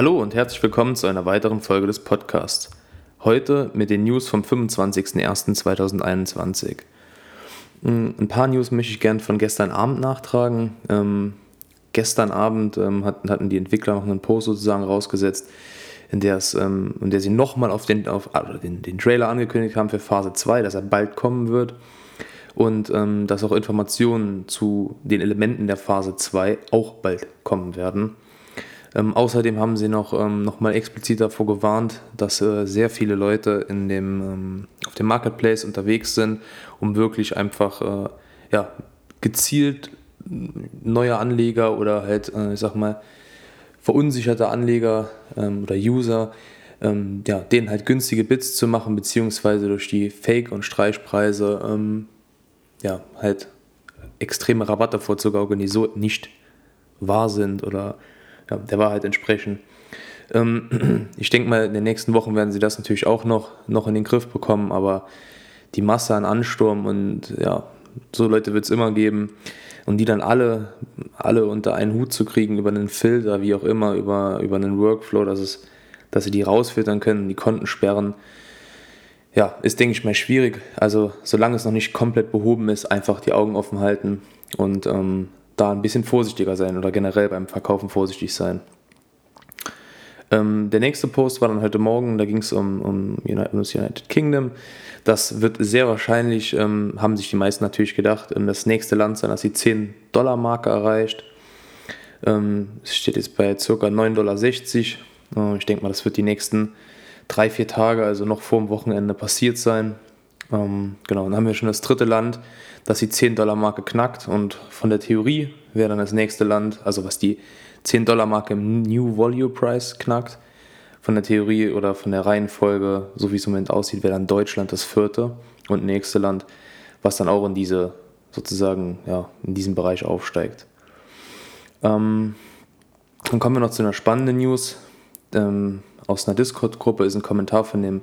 Hallo und herzlich willkommen zu einer weiteren Folge des Podcasts. Heute mit den News vom 25.01.2021. Hm, ein paar News möchte ich gerne von gestern Abend nachtragen. Ähm, gestern Abend ähm, hatten, die Entwickler noch einen Post sozusagen rausgesetzt, in ähm, in der sie nochmal auf, den, auf also den, den Trailer angekündigt haben für Phase 2, dass er bald kommen wird und ähm, dass auch Informationen zu den Elementen der Phase 2 auch bald kommen werden. Ähm, außerdem haben sie noch, ähm, noch mal explizit davor gewarnt, dass äh, sehr viele Leute in dem, ähm, auf dem Marketplace unterwegs sind, um wirklich einfach äh, ja, gezielt neue Anleger oder halt, äh, ich sag mal, verunsicherte Anleger ähm, oder User, ähm, ja, denen halt günstige Bits zu machen, beziehungsweise durch die Fake- und Streichpreise ähm, ja, halt extreme Rabatte vorzugaukern, die so nicht wahr sind oder ja, der Wahrheit entsprechen. Ähm, ich denke mal, in den nächsten Wochen werden sie das natürlich auch noch, noch in den Griff bekommen, aber die Masse an Ansturm und ja, so Leute wird es immer geben. Und die dann alle, alle unter einen Hut zu kriegen über einen Filter, wie auch immer, über, über einen Workflow, dass, es, dass sie die rausfiltern können, die Konten sperren, ja, ist, denke ich mal, schwierig. Also, solange es noch nicht komplett behoben ist, einfach die Augen offen halten und ähm, da ein bisschen vorsichtiger sein oder generell beim Verkaufen vorsichtig sein. Ähm, der nächste Post war dann heute Morgen, da ging es um, um, das United Kingdom. Das wird sehr wahrscheinlich, ähm, haben sich die meisten natürlich gedacht, das nächste Land sein, das die 10-Dollar-Marke erreicht. Ähm, es steht jetzt bei ca. 9,60 Dollar. Äh, ich denke mal, das wird die nächsten drei, vier Tage, also noch vor dem Wochenende passiert sein. Ähm, genau, dann haben wir schon das dritte Land, das die 10-Dollar-Marke knackt und von der Theorie wäre dann das nächste Land, also was die 10-Dollar-Marke im New Volume Price knackt, von der Theorie oder von der Reihenfolge, so wie es im Moment aussieht, wäre dann Deutschland das vierte und nächste Land, was dann auch in diese, sozusagen, ja, in diesem Bereich aufsteigt. Ähm, dann kommen wir noch zu einer spannenden News. Ähm, aus einer Discord-Gruppe ist ein Kommentar von dem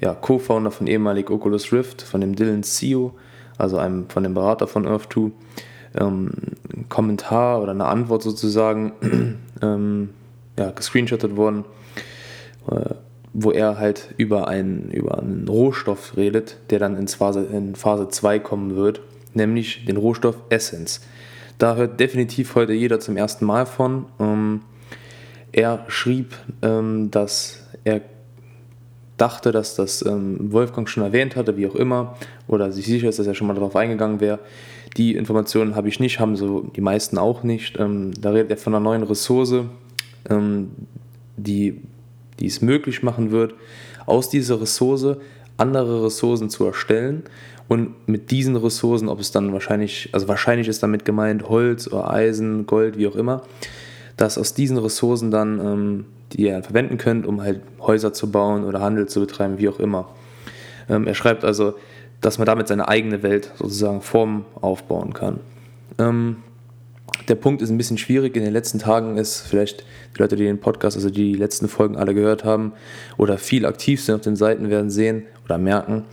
ja, Co-Founder von ehemalig Oculus Rift, von dem Dylan Seo, also einem von dem Berater von Earth2, ähm, ein Kommentar oder eine Antwort sozusagen ähm, ja, gescreenshottet worden, äh, wo er halt über einen, über einen Rohstoff redet, der dann in Phase, in Phase 2 kommen wird, nämlich den Rohstoff Essence. Da hört definitiv heute jeder zum ersten Mal von. Ähm, er schrieb, ähm, dass er dachte, dass das ähm, Wolfgang schon erwähnt hatte, wie auch immer, oder sich sicher ist, dass er schon mal darauf eingegangen wäre. Die Informationen habe ich nicht, haben so die meisten auch nicht. Ähm, da redet er von einer neuen Ressource, ähm, die, die es möglich machen wird, aus dieser Ressource andere Ressourcen zu erstellen und mit diesen Ressourcen, ob es dann wahrscheinlich, also wahrscheinlich ist damit gemeint Holz oder Eisen, Gold, wie auch immer, dass aus diesen Ressourcen dann ähm, die ihr verwenden könnt, um halt Häuser zu bauen oder Handel zu betreiben, wie auch immer. Ähm, er schreibt also, dass man damit seine eigene Welt sozusagen Form aufbauen kann. Ähm, der Punkt ist ein bisschen schwierig. In den letzten Tagen ist vielleicht die Leute, die den Podcast, also die, letzten Folgen alle gehört haben oder viel aktiv sind auf den Seiten, werden sehen oder merken,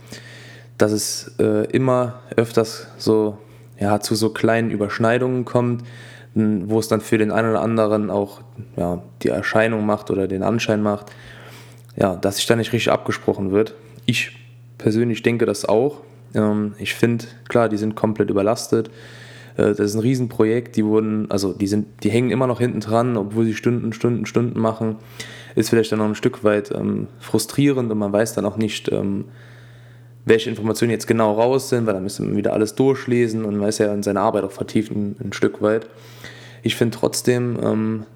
dass es äh, immer öfters so ja, zu so kleinen Überschneidungen kommt, wo es dann für den einen oder anderen auch ja, die Erscheinung macht oder den Anschein macht, ja, dass sich da nicht richtig abgesprochen wird. Ich persönlich denke das auch. Ähm, ich finde, klar, die sind komplett überlastet. Äh, das ist ein Riesenprojekt, die wurden, also die sind, die hängen immer noch hinten dran, obwohl sie Stunden, Stunden, Stunden machen. Ist vielleicht dann noch ein Stück weit ähm, frustrierend und man weiß dann auch nicht, ähm, welche Informationen jetzt genau raus sind, weil dann müsste man wieder alles durchlesen und man ist ja in seine Arbeit auch vertieft ein, ein Stück weit. Ich finde trotzdem, ähm,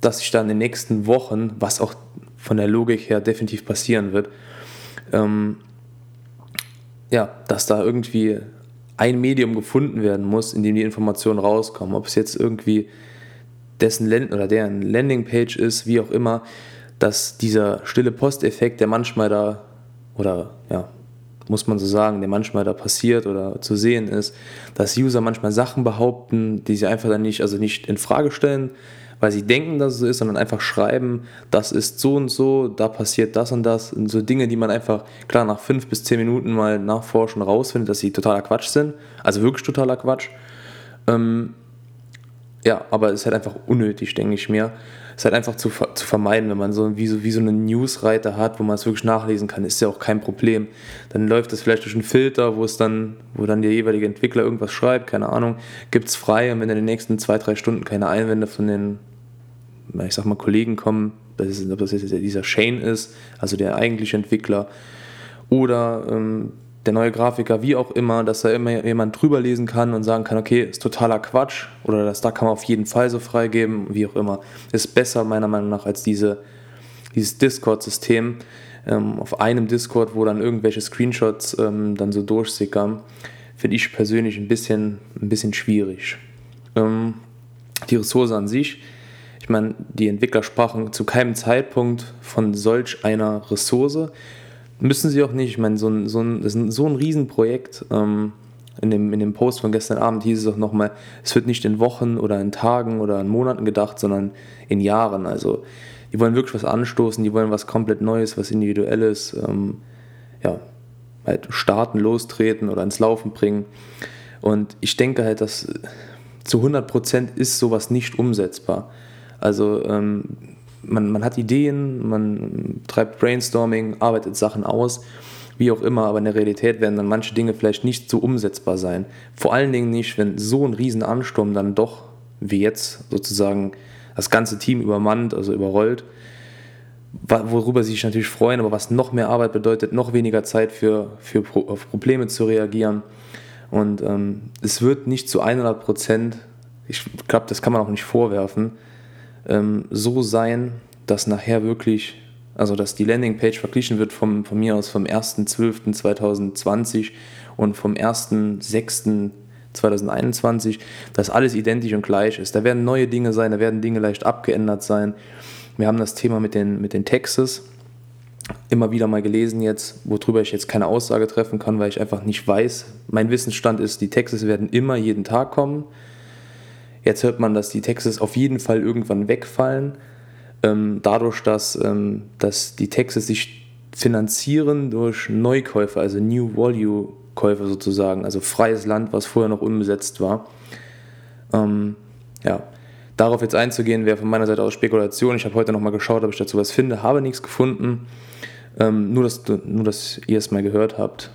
dass sich da in den nächsten Wochen, was auch von der Logik her definitiv passieren wird, ähm, ja, dass da irgendwie ein Medium gefunden werden muss, in dem die Informationen rauskommen. Ob es jetzt irgendwie dessen Land oder deren Landingpage ist, wie auch immer, dass dieser stille Posteffekt, der manchmal da oder ja, muss man so sagen, der manchmal da passiert oder zu sehen ist, dass User manchmal Sachen behaupten, die sie einfach dann nicht, also nicht in Frage stellen, weil sie denken, dass es so ist, sondern einfach schreiben, das ist so und so, da passiert das und das. Und so Dinge, die man einfach, klar, nach fünf bis zehn Minuten mal nachforschen, rausfindet, dass sie totaler Quatsch sind. Also wirklich totaler Quatsch. Ähm, ja, aber es ist halt einfach unnötig, denke ich mir. Es ist halt einfach zu, zu vermeiden, wenn man so wie, so wie so eine Newsreiter hat, wo man es wirklich nachlesen kann, ist ja auch kein Problem. Dann läuft das vielleicht durch einen Filter, wo es dann, wo dann der jeweilige Entwickler irgendwas schreibt, keine Ahnung, gibt es frei und wenn in den nächsten zwei, drei Stunden keine Einwände von den, ich sag mal, Kollegen kommen, das ist, ob das jetzt dieser Shane ist, also der eigentliche Entwickler, oder ähm, der neue Grafiker, wie auch immer, dass da immer jemand drüber lesen kann und sagen kann, okay, ist totaler Quatsch oder das da kann man auf jeden Fall so freigeben, wie auch immer. Ist besser meiner Meinung nach als diese, dieses Discord-System ähm, auf einem Discord, wo dann irgendwelche Screenshots ähm, dann so durchsickern. Finde ich persönlich ein bisschen, ein bisschen schwierig. Ähm, die Ressource an sich, ich meine, die Entwickler sprachen zu keinem Zeitpunkt von solch einer Ressource Müssen sie auch nicht. Ich meine, so ein, so ein, das ist so ein Riesenprojekt. Ähm, in, dem, in dem Post von gestern Abend hieß es auch nochmal, es wird nicht in Wochen oder in Tagen oder in Monaten gedacht, sondern in Jahren. Also die wollen wirklich was anstoßen, die wollen was komplett Neues, was Individuelles, ähm, ja, halt starten, lostreten oder ins Laufen bringen. Und ich denke halt, dass zu 100% ist sowas nicht umsetzbar. Also ähm, man, man hat Ideen, man treibt Brainstorming, arbeitet Sachen aus, wie auch immer, aber in der Realität werden dann manche Dinge vielleicht nicht so umsetzbar sein. Vor allen Dingen nicht, wenn so ein riesen Ansturm dann doch, wie jetzt sozusagen, das ganze Team übermannt, also überrollt, worüber sie sich natürlich freuen, aber was noch mehr Arbeit bedeutet, noch weniger Zeit für, für auf Probleme zu reagieren. Und ähm, es wird nicht zu 100 Prozent, ich glaube, das kann man auch nicht vorwerfen, ähm, so sein, dass nachher wirklich, also dass die Landingpage verglichen wird vom, von mir aus vom 1.12.2020 und vom 1.06.2021, dass alles identisch und gleich ist. Da werden neue Dinge sein, da werden Dinge leicht abgeändert sein. Wir haben das Thema mit den, mit den Texas immer wieder mal gelesen jetzt, worüber ich jetzt keine Aussage treffen kann, weil ich einfach nicht weiß. Mein Wissensstand ist, die Texas werden immer jeden Tag kommen. Jetzt hört man, dass die Texas auf jeden Fall irgendwann wegfallen. Ähm, dadurch, dass, ähm, dass die Texas sich finanzieren durch Neukäufe, also New Value Käufe sozusagen, also freies Land, was vorher noch unbesetzt war. Ähm, ja, darauf jetzt einzugehen, wäre von meiner Seite aus Spekulation. Ich habe heute nochmal geschaut, ob ich dazu was finde, habe nichts gefunden. Ähm, nur, dass, nur, dass ihr es mal gehört habt.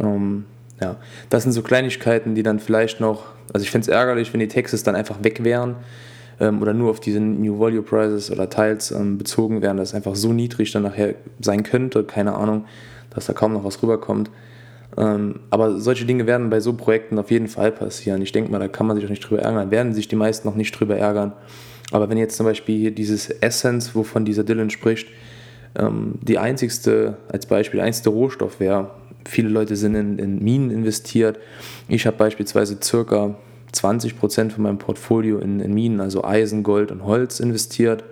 Ähm, ja, das sind so Kleinigkeiten, die dann vielleicht noch, also ich finde es ärgerlich, wenn die Texas dann einfach weg wären ähm, oder nur auf diese New Value Prices oder Teils ähm, bezogen wären, dass es einfach so niedrig dann nachher sein könnte, keine Ahnung, dass da kaum noch was rüberkommt. Ähm, aber solche Dinge werden bei so Projekten auf jeden Fall passieren. Ich denke mal, da kann man sich auch nicht drüber ärgern, werden sich die meisten noch nicht drüber ärgern. Aber wenn jetzt zum Beispiel hier dieses Essence, wovon dieser Dylan spricht, ähm, die einzigste, als Beispiel, einzigste Rohstoff wäre, Viele Leute sind in, in Minen investiert. Ich habe beispielsweise circa 20% von meinem Portfolio in, in, Minen, also Eisen, Gold und Holz investiert.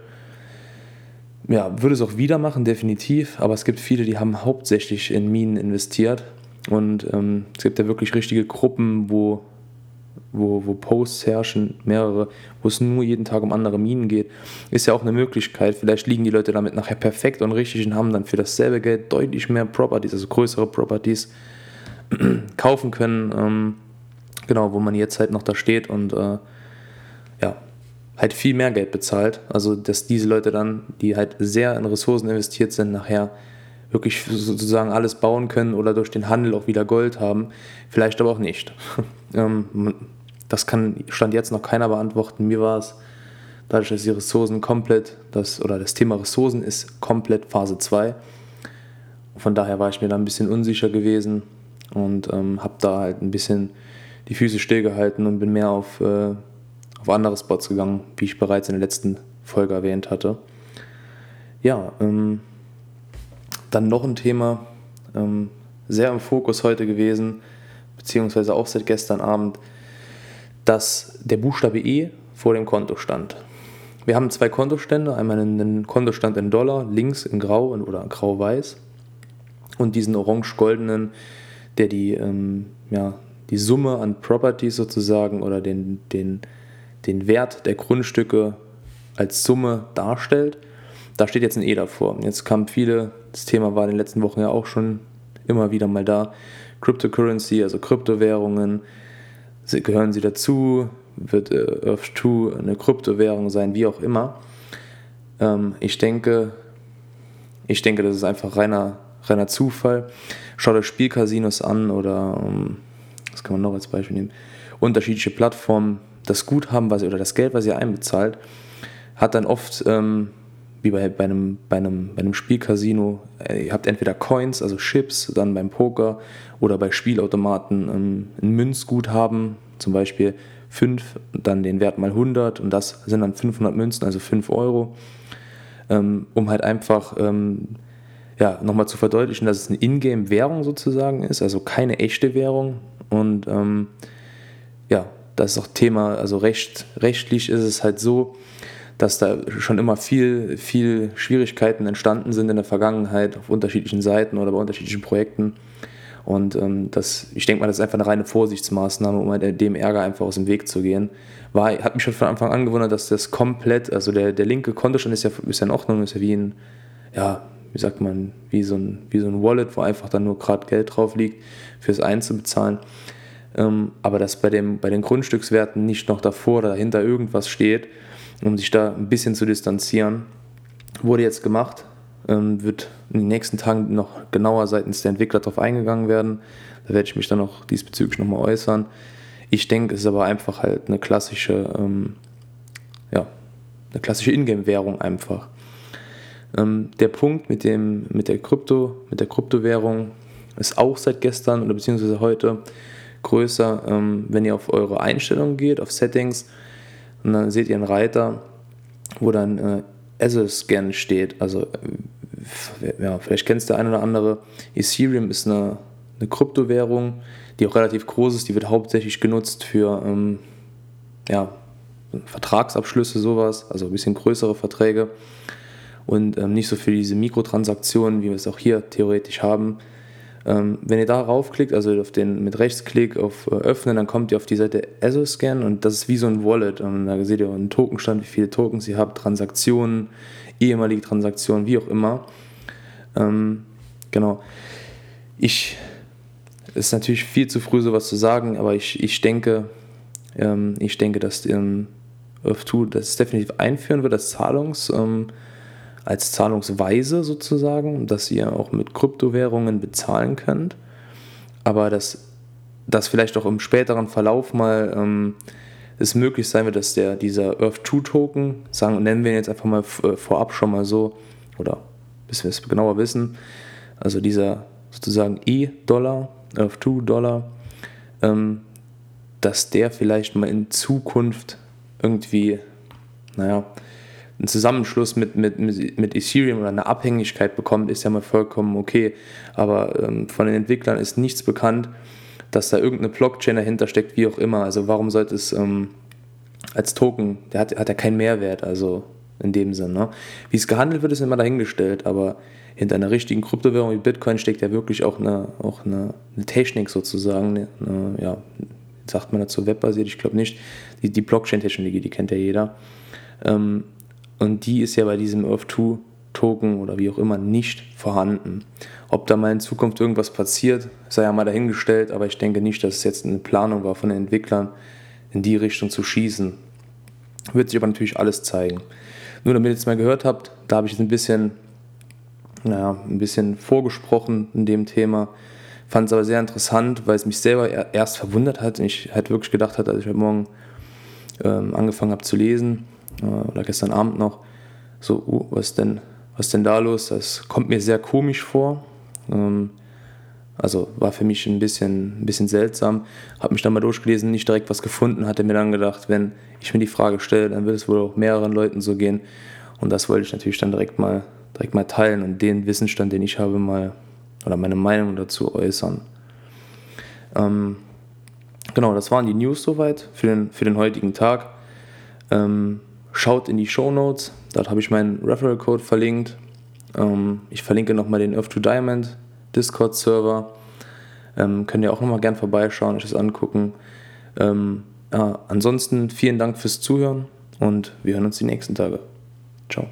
Ja, würde es auch wieder machen, definitiv, aber es gibt viele, die haben hauptsächlich in Minen investiert. Und ähm, es gibt ja wirklich richtige Gruppen, wo wo, wo Posts herrschen, mehrere, wo es nur jeden Tag um andere Minen geht, ist ja auch eine Möglichkeit. Vielleicht liegen die Leute damit nachher perfekt und richtig und haben dann für dasselbe Geld deutlich mehr Properties, also größere Properties kaufen können. Ähm, genau, wo man jetzt halt noch da steht und äh, ja, halt viel mehr Geld bezahlt. Also, dass diese Leute dann, die halt sehr in Ressourcen investiert sind, nachher wirklich sozusagen alles bauen können oder durch den Handel auch wieder Gold haben. Vielleicht aber auch nicht. ähm, das kann Stand jetzt noch keiner beantworten. Mir war es, dadurch, dass die Ressourcen komplett, das, oder das Thema Ressourcen ist komplett Phase 2. Von daher war ich mir da ein bisschen unsicher gewesen und ähm, habe da halt ein bisschen die Füße stillgehalten und bin mehr auf, äh, auf andere Spots gegangen, wie ich bereits in der letzten Folge erwähnt hatte. Ja, ähm, dann noch ein Thema, ähm, sehr im Fokus heute gewesen, beziehungsweise auch seit gestern Abend, dass der Buchstabe E vor dem Konto stand. Wir haben zwei Kontostände, einmal einen Kontostand in Dollar, links in Grau oder Grau-Weiß und diesen orange-goldenen, der die, ähm, ja, die Summe an Properties sozusagen oder den, den, den Wert der Grundstücke als Summe darstellt. Da steht jetzt ein E davor. Jetzt kamen viele, das Thema war in den letzten Wochen ja auch schon immer wieder mal da. Cryptocurrency, also Kryptowährungen, gehören sie dazu? wird äh, Earth 2 eine Kryptowährung sein, wie auch immer. Ähm, ich denke, ich denke, das ist einfach reiner, reiner Zufall. Schaut euch Spielcasinos an oder um, was kann man noch als Beispiel nehmen? Unterschiedliche Plattformen, das Guthaben, was oder das Geld, was ihr einbezahlt, hat dann oft ähm, wie bei, bei, einem, bei, einem, bei einem Spielcasino, äh, ihr habt entweder Coins, also Chips, dann beim Poker oder bei Spielautomaten ähm, ein Münzguthaben, zum Beispiel 5, dann den Wert mal 100 und das sind dann 500 Münzen, also 5 Euro, ähm, um halt einfach ähm, ja, nochmal zu verdeutlichen, dass es eine Ingame-Währung sozusagen ist, also keine echte Währung. Und ähm, ja, das ist auch Thema, also recht, rechtlich ist es halt so, dass da schon immer viel, viel Schwierigkeiten entstanden sind in der Vergangenheit auf unterschiedlichen Seiten oder bei unterschiedlichen Projekten. Und ähm, das, ich denke mal, das ist einfach eine reine Vorsichtsmaßnahme, um halt dem Ärger einfach aus dem Weg zu gehen. War, hat mich schon von Anfang an gewundert, dass das komplett, also der, der linke Kontostand ist ja, ist ja in Ordnung, ist ja wie ein, ja, wie sagt man, wie so ein, wie so ein Wallet, wo einfach dann nur gerade Geld drauf liegt, fürs Einzubezahlen. Ähm, aber dass bei, dem, bei den Grundstückswerten nicht noch davor oder dahinter irgendwas steht, um sich da ein bisschen zu distanzieren. Wurde jetzt gemacht, ähm, wird in den nächsten Tagen noch genauer seitens der Entwickler darauf eingegangen werden. Da werde ich mich dann noch diesbezüglich nochmal äußern. Ich denke, es ist aber einfach halt eine klassische, ähm, ja, eine klassische Ingame-Währung einfach. Ähm, der Punkt mit, dem, mit der Krypto, mit der Kryptowährung ist auch seit gestern oder beziehungsweise heute größer. Ähm, wenn ihr auf eure Einstellungen geht, auf Settings, und dann seht ihr einen Reiter, wo dann äh, Ether-Scan steht. Also, äh, ja, vielleicht kennst der eine oder andere. Ethereum ist eine, eine Kryptowährung, die auch relativ groß ist. Die wird hauptsächlich genutzt für ähm, ja, Vertragsabschlüsse, sowas, also ein bisschen größere Verträge. Und ähm, nicht so für diese Mikrotransaktionen, wie wir es auch hier theoretisch haben. Ähm, wenn ihr darauf klickt, also auf den, mit Rechtsklick auf äh, Öffnen, dann kommt ihr auf die Seite ESO-Scan und das ist wie so ein Wallet. Und da seht ihr einen Tokenstand, wie viele Tokens ihr habt, Transaktionen, ehemalige Transaktionen, wie auch immer. Ähm, genau. Ich, ist natürlich viel zu früh, sowas zu sagen, aber ich, ich denke, ähm, ich denke, dass ähm, Earth2 das definitiv einführen wird als Zahlungs- ähm, als Zahlungsweise sozusagen, dass ihr auch mit Kryptowährungen bezahlen könnt, aber dass das vielleicht auch im späteren Verlauf mal ähm, es möglich sein wird, dass der, dieser Earth-2-Token, sagen, nennen wir ihn jetzt einfach mal äh, vorab schon mal so, oder bis wir es genauer wissen, also dieser sozusagen E-Dollar, Earth-2-Dollar, ähm, dass der vielleicht mal in Zukunft irgendwie, naja, ein Zusammenschluss mit, mit, mit Ethereum oder eine Abhängigkeit bekommt, ist ja mal vollkommen okay. Aber ähm, von den Entwicklern ist nichts bekannt, dass da irgendeine Blockchain dahinter steckt, wie auch immer. Also warum sollte es ähm, als Token, der hat, hat ja keinen Mehrwert, also in dem Sinne. Ne? Wie es gehandelt wird, ist immer dahingestellt, aber hinter einer richtigen Kryptowährung wie Bitcoin steckt ja wirklich auch eine, auch eine, eine Technik sozusagen, eine, ja, sagt man dazu webbasiert, ich glaube nicht. Die, die Blockchain-Technologie, die kennt ja jeder. Ähm, und die ist ja bei diesem Earth-2-Token oder wie auch immer nicht vorhanden. Ob da mal in Zukunft irgendwas passiert, sei ja mal dahingestellt, aber ich denke nicht, dass es jetzt eine Planung war von den Entwicklern, in die Richtung zu schießen. Wird sich aber natürlich alles zeigen. Nur damit ihr es mal gehört habt, da habe ich jetzt ein bisschen, naja, ein bisschen vorgesprochen in dem Thema. Fand es aber sehr interessant, weil es mich selber erst verwundert hat ich halt wirklich gedacht hatte, als ich heute Morgen ähm, angefangen habe zu lesen, oder gestern Abend noch, so, uh, was denn, was denn da los? Das kommt mir sehr komisch vor. Ähm, also war für mich ein bisschen, ein bisschen seltsam. Habe mich dann mal durchgelesen, nicht direkt was gefunden, hatte mir dann gedacht, wenn ich mir die Frage stelle, dann wird es wohl auch mehreren Leuten so gehen. Und das wollte ich natürlich dann direkt mal, direkt mal teilen und den Wissensstand, den ich habe, mal oder meine Meinung dazu äußern. Ähm, genau, das waren die News soweit für den, für den heutigen Tag. Ähm, Schaut in die Show Notes, dort habe ich meinen Referral Code verlinkt. Ähm, ich verlinke nochmal den Earth to Diamond Discord Server. Ähm, könnt ihr auch nochmal gern vorbeischauen, euch das angucken. Ähm, ja, ansonsten vielen Dank fürs Zuhören und wir hören uns die nächsten Tage. Ciao.